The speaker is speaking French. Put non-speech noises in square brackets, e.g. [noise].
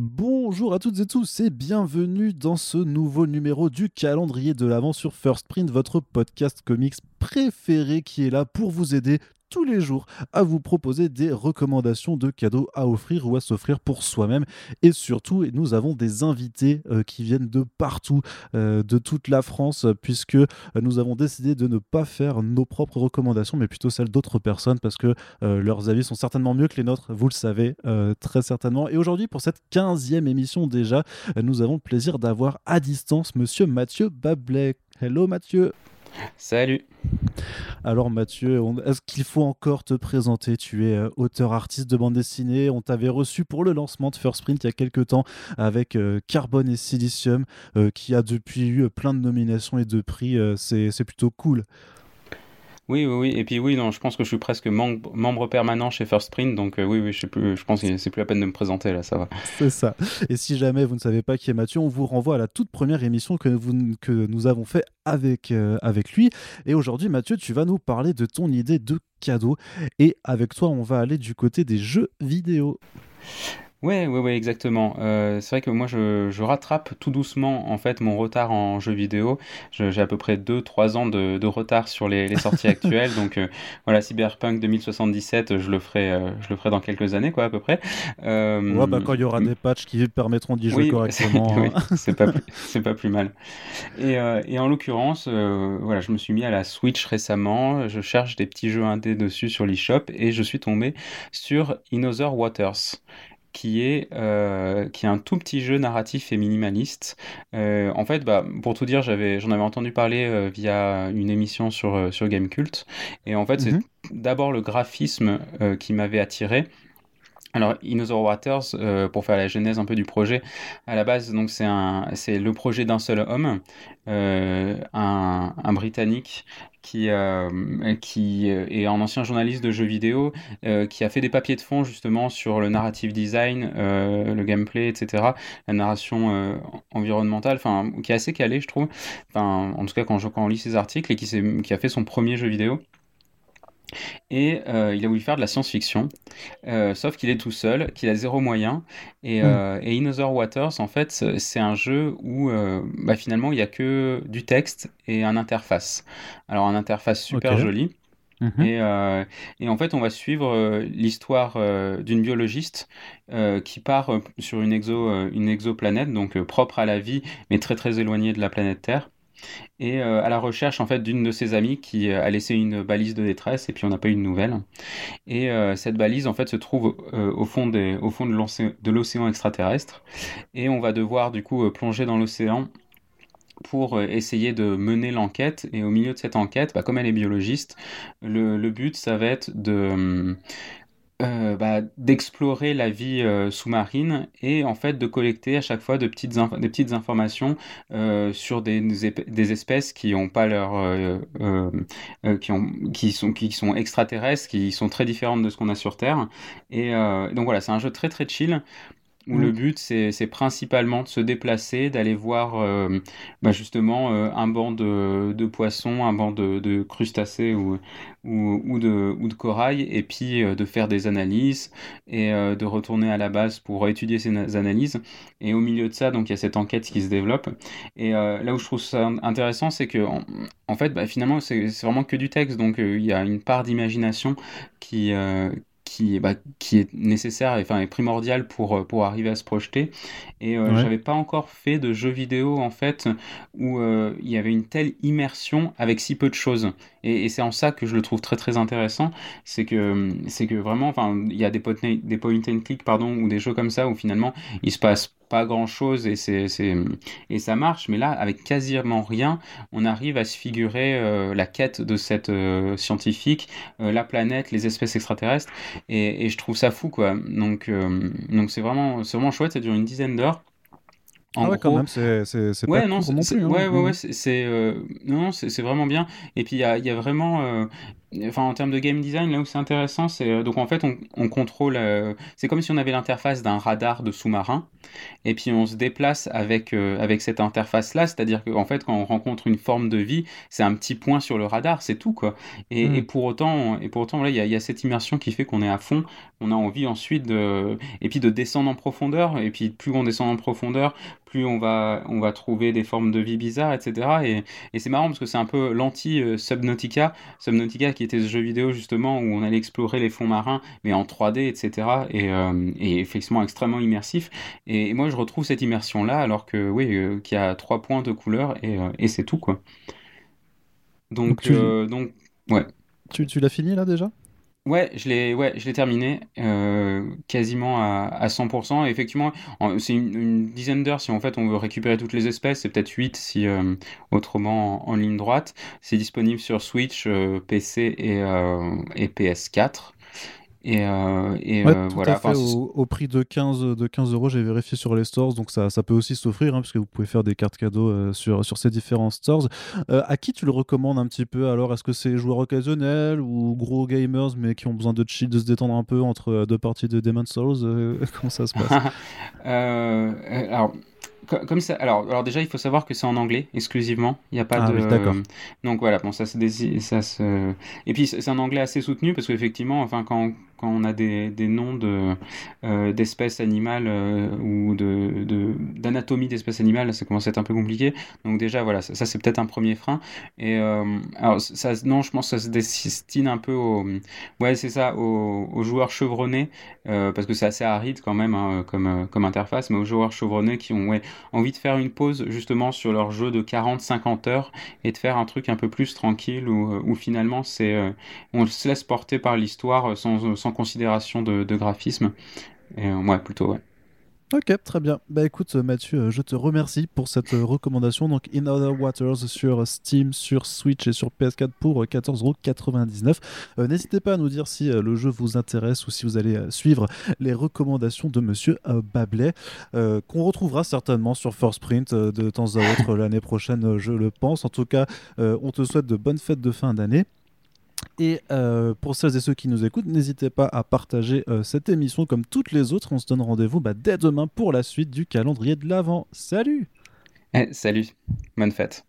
Bonjour à toutes et tous et bienvenue dans ce nouveau numéro du calendrier de l'avant sur First Print, votre podcast comics préféré qui est là pour vous aider tous les jours à vous proposer des recommandations de cadeaux à offrir ou à s'offrir pour soi-même. Et surtout, nous avons des invités euh, qui viennent de partout, euh, de toute la France, puisque euh, nous avons décidé de ne pas faire nos propres recommandations, mais plutôt celles d'autres personnes, parce que leurs avis sont certainement mieux que les nôtres, vous le savez, très certainement. Et aujourd'hui, pour cette 15e émission déjà, nous avons le plaisir d'avoir à distance Monsieur Mathieu Bablet. Hello Mathieu Salut. Alors Mathieu, est-ce qu'il faut encore te présenter? Tu es euh, auteur-artiste de bande dessinée. On t'avait reçu pour le lancement de First Print il y a quelques temps avec euh, Carbone et Silicium, euh, qui a depuis eu plein de nominations et de prix. c'est plutôt cool. Oui, oui, oui. Et puis oui, non, je pense que je suis presque membre, permanent chez First Print, donc euh, oui, oui, je, sais plus, je pense que c'est plus la peine de me présenter là, ça va. [laughs] C'est ça. Et si jamais vous ne savez pas qui est Mathieu, on vous renvoie à la toute première émission que, vous, que nous avons fait avec, euh, avec lui. Et aujourd'hui, Mathieu, tu vas nous parler de ton idée de cadeau. Et avec toi, on va aller du côté des jeux vidéo. Ouais, ouais, ouais, exactement. Euh, c'est vrai que moi, je, je, rattrape tout doucement en fait mon retard en jeux vidéo. J'ai à peu près 2-3 ans de, de, retard sur les, les sorties actuelles. Donc euh, voilà, Cyberpunk 2077, je le ferai, euh, je le ferai dans quelques années, quoi, à peu près. Ouais, bah quand il y aura des patchs qui permettront d'y jouer [laughs] correctement. hein. c'est pas, c'est pas plus mal. Et, et en l'occurrence, voilà, je me suis mis à la Switch récemment. Je cherche des petits jeux indés dessus sur l'eShop et je suis tombé sur In Other Waters qui est, euh, qui est un tout petit jeu narratif et minimaliste. Euh, en fait, bah, pour tout dire, j'avais, j'en avais entendu parler euh, via une émission sur, sur Gamecult. Et en fait, c'est mhm. d'abord le graphisme qui m'avait attiré. Alors, In Other Waters, pour faire la genèse un peu du projet, à la base, donc c'est le projet d'un seul homme, un, un, Britannique qui, euh, euh, est un ancien journaliste de jeux vidéo, euh, qui a fait des papiers de fond justement sur le narrative design, le gameplay, etc., la narration environnementale, enfin, qui est assez calé, je trouve. En tout cas, quand, je, quand on lit ses articles et qui a fait son premier jeu vidéo. Et euh, il a voulu faire de la science-fiction, euh, sauf qu'il est tout seul, qu'il a zéro moyen. Et, hmm. euh, et, In Other Waters, en fait, c'est un jeu où bah, finalement il n'y a que du texte et un interface. Alors, un interface super joli. Mhm. Et, et, en fait, on va suivre l'histoire d'une biologiste qui part sur une, exo, une exoplanète, donc propre à la vie, mais très très éloignée de la planète Terre et euh, à la recherche en fait d'une de ses amies qui euh, a laissé une balise de détresse et puis on n'a pas eu de nouvelles. Et euh, cette balise en fait se trouve au fond, des, au fond de l'océan extraterrestre et on va devoir du coup plonger dans l'océan pour essayer de mener l'enquête. Et au milieu de cette enquête, bah, comme elle est biologiste, le, le, but, ça va être de, euh, bah, d'explorer la vie euh, sous-marine et en fait de collecter à chaque fois de petites des petites informations euh, sur des, des, espèces qui ont pas leur qui ont qui sont qui sont extraterrestres qui sont très différentes de ce qu'on a sur Terre. Et donc voilà c'est un jeu très très chill où le mm. but c'est principalement de se déplacer, d'aller voir euh, bah, justement euh, un banc de, de, poissons, un banc de, de crustacés ou, ou, ou, de, ou de corail, et puis euh, de faire des analyses et de retourner à la base pour étudier ces analyses. Et au milieu de ça, donc il y a cette enquête qui se développe. Et là où je trouve ça intéressant, c'est que en, fait, bah, finalement, c'est vraiment que du texte, donc il y a une part d'imagination qui, qui, bah, qui est nécessaire et enfin, est primordial pour, euh, pour arriver à se projeter. Et euh, j'avais pas encore fait de jeu vidéo en fait où euh, il y avait une telle immersion avec si peu de choses. Et, c'est en ça que je le trouve très très intéressant. C'est que, c'est que vraiment, enfin, il y a des, des point and click pardon, ou des jeux comme ça où finalement il se passe pas grand chose et, c'est, et ça marche, mais là, avec quasiment rien, on arrive à se figurer euh, la quête de cette euh, scientifique, euh, la planète, les espèces extraterrestres, et, et, je trouve ça fou, quoi. Donc, donc c'est vraiment, c'est vraiment chouette, ça dure une dizaine d'heures. En ah ouais, quand même, c'est ouais, pas non, non plus. Hein. Ouais, ouais, ouais, c'est non, c'est vraiment bien. Et puis il y a, y a, vraiment enfin, en termes de game design, là où c'est intéressant, c'est euh, donc en fait, on, contrôle. Euh, c'est comme si on avait l'interface d'un radar de sous-marin, et puis on se déplace avec, euh, avec cette interface-là, c'est-à-dire qu'en fait, quand on rencontre une forme de vie, c'est un petit point sur le radar, c'est tout, quoi. Et, hmm. pour autant, et pour autant, il y, y, a cette immersion qui fait qu'on est à fond. On a envie ensuite de, et puis de descendre en profondeur, et puis plus on descend en profondeur, plus on va, on va trouver des formes de vie bizarres, etc. Et, et c'est marrant parce que c'est un peu l'anti-Subnautica. Subnautica qui était ce jeu vidéo justement où on allait explorer les fonds marins, mais en 3D, etc. Et, euh, et effectivement extrêmement immersif. Et, moi je retrouve cette immersion-là alors que, oui, euh, qu'il y a trois points de couleur et, euh, et c'est tout, quoi. Donc, donc, ouais. Tu, tu l'as fini là déjà? Ouais, je l'ai ouais, terminé euh, quasiment à, à 100%. Et effectivement, c'est une, dizaine d'heures si en fait on veut récupérer toutes les espèces. C'est peut-être 8 si euh, autrement en, ligne droite. C'est disponible sur Switch, euh, PC et, et PS4. Et, euh, et euh, voilà. À fait, au, prix de 15, de 15 euros, j'ai vérifié sur les stores, donc ça, ça peut aussi s'offrir, hein, parce que vous pouvez faire des cartes cadeaux euh, sur, sur ces différents stores. à qui tu le recommandes un petit peu alors? Est-ce que c'est joueurs occasionnels ou gros gamers, mais qui ont besoin de chill, de se détendre un peu entre deux parties de Demon's Souls [laughs] Comment ça se passe? [laughs] Alors comme ça, alors, alors déjà, il faut savoir que c'est en anglais exclusivement. Il n'y a pas ah de. d'accord. Donc voilà, bon, ça se, ça se. Et puis c'est un anglais assez soutenu parce qu'effectivement, enfin, quand, quand on a des, des noms de, euh, d'espèces animales euh, ou de, de, d'anatomie d'espèces animales, ça commence à être un peu compliqué. Donc déjà, voilà, ça, c'est peut-être un premier frein. Et euh, alors, ça, non, je pense que ça se destine un peu aux, ouais, c'est ça, aux, aux, joueurs chevronnés, parce que c'est assez aride quand même hein, comme, comme interface, mais aux joueurs chevronnés qui ont ouais, envie de faire une pause justement sur leur jeu de 40-50 heures et de faire un truc un peu plus tranquille où, finalement c'est, on se laisse porter par l'histoire sans, sans considération de, graphisme. Et, euh, ouais, plutôt, ouais. Ok, très bien. Bah écoute Mathieu, euh, je te remercie pour cette euh, recommandation. Donc In Other Waters sur Steam, sur Switch et sur PS4 pour 14,99€. N'hésitez pas à nous dire si le jeu vous intéresse ou si vous allez suivre les recommandations de Monsieur Bablet, qu'on retrouvera certainement sur First Print de temps à autre [laughs] l'année prochaine, je le pense. En tout cas, on te souhaite de bonnes fêtes de fin d'année. Et euh, pour celles et ceux qui nous écoutent, n'hésitez pas à partager euh, cette émission comme toutes les autres. On se donne rendez-vous bah, dès demain pour la suite du calendrier de l'Avent. Salut eh, Salut, bonne fête